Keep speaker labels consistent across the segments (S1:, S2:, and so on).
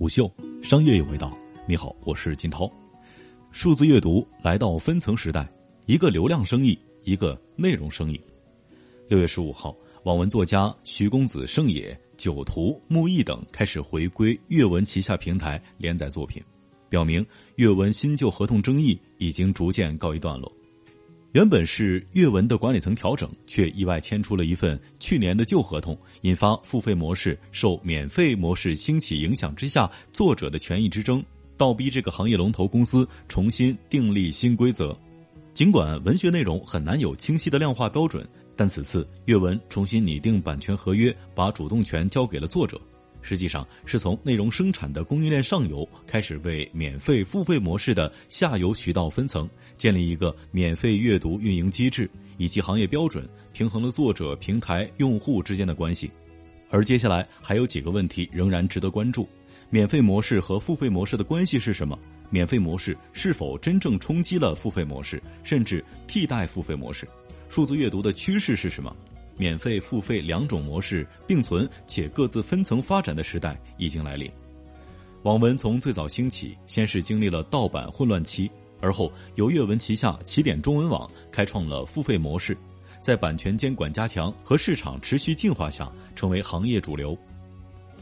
S1: 虎嗅，商业有味道。你好，我是金涛。数字阅读来到分层时代，一个流量生意，一个内容生意。六月十五号，网文作家徐公子胜也、九图、木易等开始回归阅文旗下平台连载作品，表明阅文新旧合同争议已经逐渐告一段落。原本是阅文的管理层调整，却意外签出了一份去年的旧合同，引发付费模式受免费模式兴起影响之下作者的权益之争，倒逼这个行业龙头公司重新订立新规则。尽管文学内容很难有清晰的量化标准，但此次阅文重新拟定版权合约，把主动权交给了作者。实际上是从内容生产的供应链上游开始，为免费付费模式的下游渠道分层建立一个免费阅读运营机制以及行业标准，平衡了作者、平台、用户之间的关系。而接下来还有几个问题仍然值得关注：免费模式和付费模式的关系是什么？免费模式是否真正冲击了付费模式，甚至替代付费模式？数字阅读的趋势是什么？免费、付费两种模式并存且各自分层发展的时代已经来临。网文从最早兴起，先是经历了盗版混乱期，而后由阅文旗下起点中文网开创了付费模式，在版权监管加强和市场持续进化下，成为行业主流。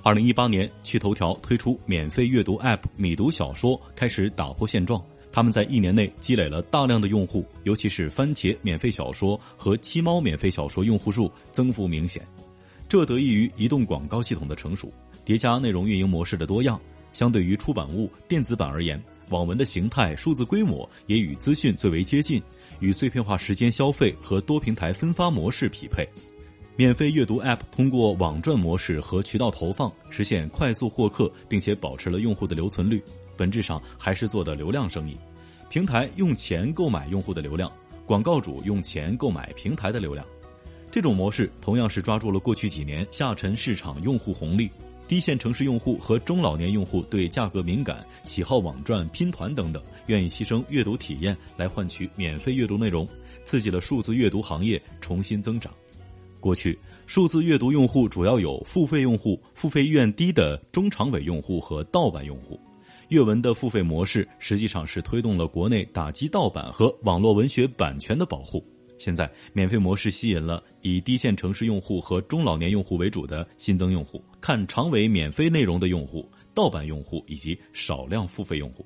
S1: 二零一八年，趣头条推出免费阅读 App“ 米读小说”，开始打破现状。他们在一年内积累了大量的用户，尤其是番茄免费小说和七猫免费小说用户数增幅明显，这得益于移动广告系统的成熟，叠加内容运营模式的多样。相对于出版物电子版而言，网文的形态、数字规模也与资讯最为接近，与碎片化时间消费和多平台分发模式匹配。免费阅读 App 通过网赚模式和渠道投放实现快速获客，并且保持了用户的留存率，本质上还是做的流量生意。平台用钱购买用户的流量，广告主用钱购买平台的流量，这种模式同样是抓住了过去几年下沉市场用户红利，低线城市用户和中老年用户对价格敏感，喜好网赚、拼团等等，愿意牺牲阅读体验来换取免费阅读内容，刺激了数字阅读行业重新增长。过去，数字阅读用户主要有付费用户、付费意愿低的中长尾用户和盗版用户。阅文的付费模式实际上是推动了国内打击盗版和网络文学版权的保护。现在，免费模式吸引了以低线城市用户和中老年用户为主的新增用户，看长尾免费内容的用户、盗版用户以及少量付费用户。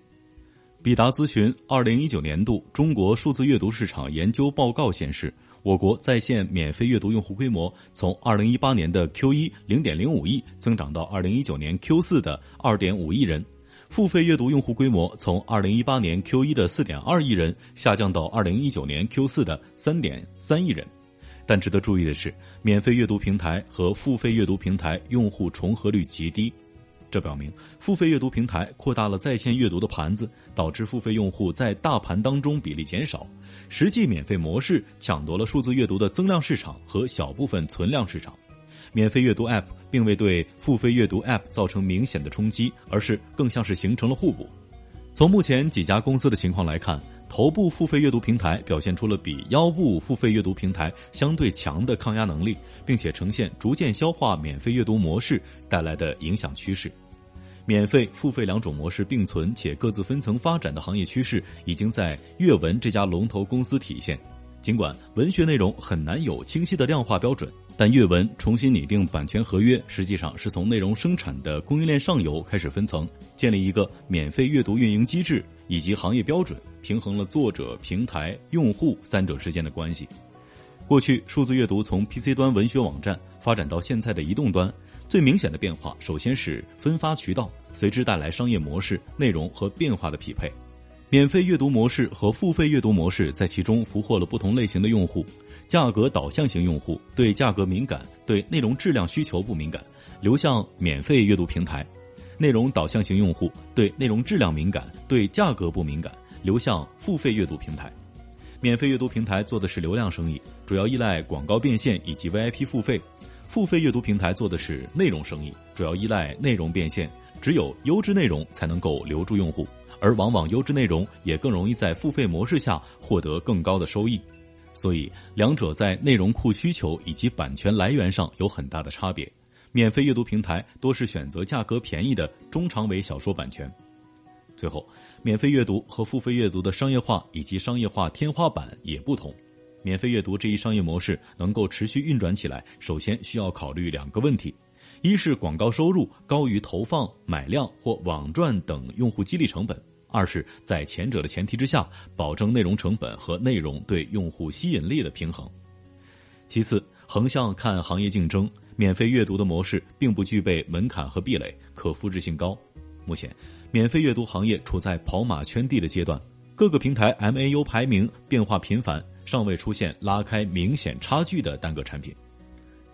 S1: 比达咨询二零一九年度中国数字阅读市场研究报告显示，我国在线免费阅读用户规模从二零一八年的 Q 一零点零五亿增长到二零一九年 Q 四的二点五亿人。付费阅读用户规模从二零一八年 Q 一的四点二亿人下降到二零一九年 Q 四的三点三亿人，但值得注意的是，免费阅读平台和付费阅读平台用户重合率极低，这表明付费阅读平台扩大了在线阅读的盘子，导致付费用户在大盘当中比例减少，实际免费模式抢夺了数字阅读的增量市场和小部分存量市场。免费阅读 App 并未对付费阅读 App 造成明显的冲击，而是更像是形成了互补。从目前几家公司的情况来看，头部付费阅读平台表现出了比腰部付费阅读平台相对强的抗压能力，并且呈现逐渐消化免费阅读模式带来的影响趋势。免费、付费两种模式并存且各自分层发展的行业趋势，已经在阅文这家龙头公司体现。尽管文学内容很难有清晰的量化标准。但阅文重新拟定版权合约，实际上是从内容生产的供应链上游开始分层，建立一个免费阅读运营机制以及行业标准，平衡了作者、平台、用户三者之间的关系。过去，数字阅读从 PC 端文学网站发展到现在的移动端，最明显的变化首先是分发渠道，随之带来商业模式、内容和变化的匹配。免费阅读模式和付费阅读模式在其中俘获了不同类型的用户。价格导向型用户对价格敏感，对内容质量需求不敏感，流向免费阅读平台；内容导向型用户对内容质量敏感，对价格不敏感，流向付费阅读平台。免费阅读平台做的是流量生意，主要依赖广告变现以及 VIP 付费；付费阅读平台做的是内容生意，主要依赖内容变现。只有优质内容才能够留住用户，而往往优质内容也更容易在付费模式下获得更高的收益。所以，两者在内容库需求以及版权来源上有很大的差别。免费阅读平台多是选择价格便宜的中长尾小说版权。最后，免费阅读和付费阅读的商业化以及商业化天花板也不同。免费阅读这一商业模式能够持续运转起来，首先需要考虑两个问题：一是广告收入高于投放、买量或网赚等用户激励成本；二是，在前者的前提之下，保证内容成本和内容对用户吸引力的平衡。其次，横向看行业竞争。免费阅读的模式并不具备门槛和壁垒，可复制性高。目前，免费阅读行业处在跑马圈地的阶段，各个平台 MAU 排名变化频繁，尚未出现拉开明显差距的单个产品。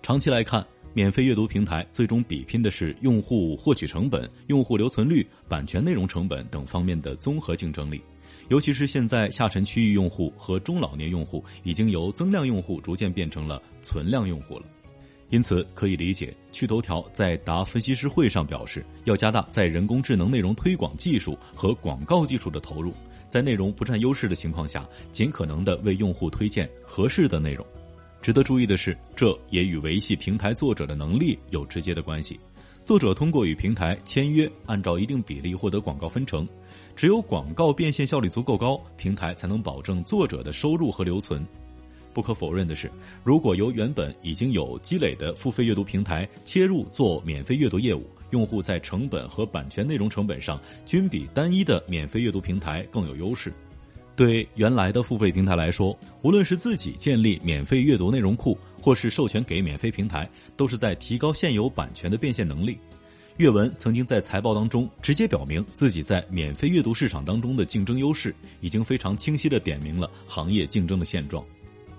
S1: 长期来看，免费阅读平台最终比拼的是用户获取成本、用户留存率、版权内容成本等方面的综合竞争力。尤其是现在下沉区域用户和中老年用户已经由增量用户逐渐变成了存量用户了。因此，可以理解，趣头条在答分析师会上表示，要加大在人工智能内容推广技术和广告技术的投入，在内容不占优势的情况下，尽可能的为用户推荐合适的内容。值得注意的是，这也与维系平台作者的能力有直接的关系。作者通过与平台签约，按照一定比例获得广告分成，只有广告变现效率足够高，平台才能保证作者的收入和留存。不可否认的是，如果由原本已经有积累的付费阅读平台切入做免费阅读业务，用户在成本和版权内容成本上均比单一的免费阅读平台更有优势。对原来的付费平台来说，无论是自己建立免费阅读内容库，或是授权给免费平台，都是在提高现有版权的变现能力。阅文曾经在财报当中直接表明自己在免费阅读市场当中的竞争优势，已经非常清晰地点明了行业竞争的现状。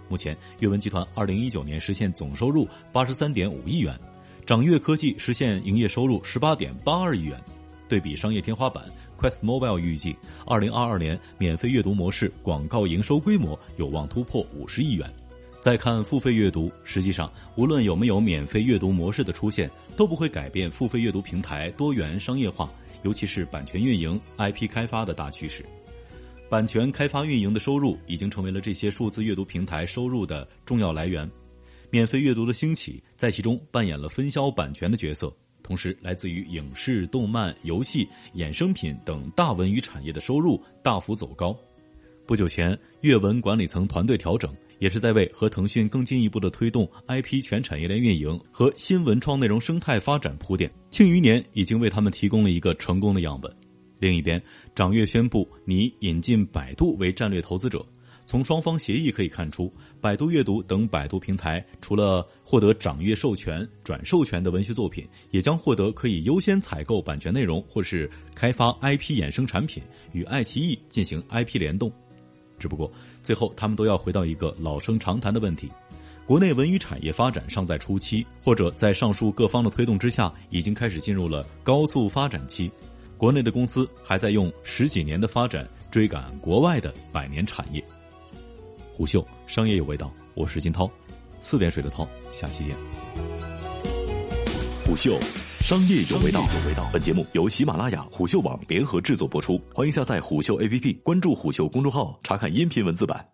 S1: 目前，阅文集团二零一九年实现总收入八十三点五亿元，掌阅科技实现营业收入十八点八二亿元。对比商业天花板，Quest Mobile 预计二零二二年免费阅读模式广告营收规模有望突破五十亿元。再看付费阅读，实际上无论有没有免费阅读模式的出现，都不会改变付费阅读平台多元商业化，尤其是版权运营、IP 开发的大趋势。版权开发运营的收入已经成为了这些数字阅读平台收入的重要来源。免费阅读的兴起，在其中扮演了分销版权的角色。同时，来自于影视、动漫、游戏、衍生品等大文娱产业的收入大幅走高。不久前，阅文管理层团队调整，也是在为和腾讯更进一步的推动 IP 全产业链运营和新文创内容生态发展铺垫。庆余年已经为他们提供了一个成功的样本。另一边，掌阅宣布拟引进百度为战略投资者。从双方协议可以看出，百度阅读等百度平台除了获得掌阅授权、转授权的文学作品，也将获得可以优先采购版权内容或是开发 IP 衍生产品，与爱奇艺进行 IP 联动。只不过，最后他们都要回到一个老生常谈的问题：国内文娱产业发展尚在初期，或者在上述各方的推动之下，已经开始进入了高速发展期。国内的公司还在用十几年的发展追赶国外的百年产业。虎嗅商业有味道，我是金涛，四点水的涛，下期见。
S2: 虎嗅商业有味道，有味道。本节目由喜马拉雅、虎嗅网联合制作播出，欢迎下载虎嗅 APP，关注虎嗅公众号，查看音频文字版。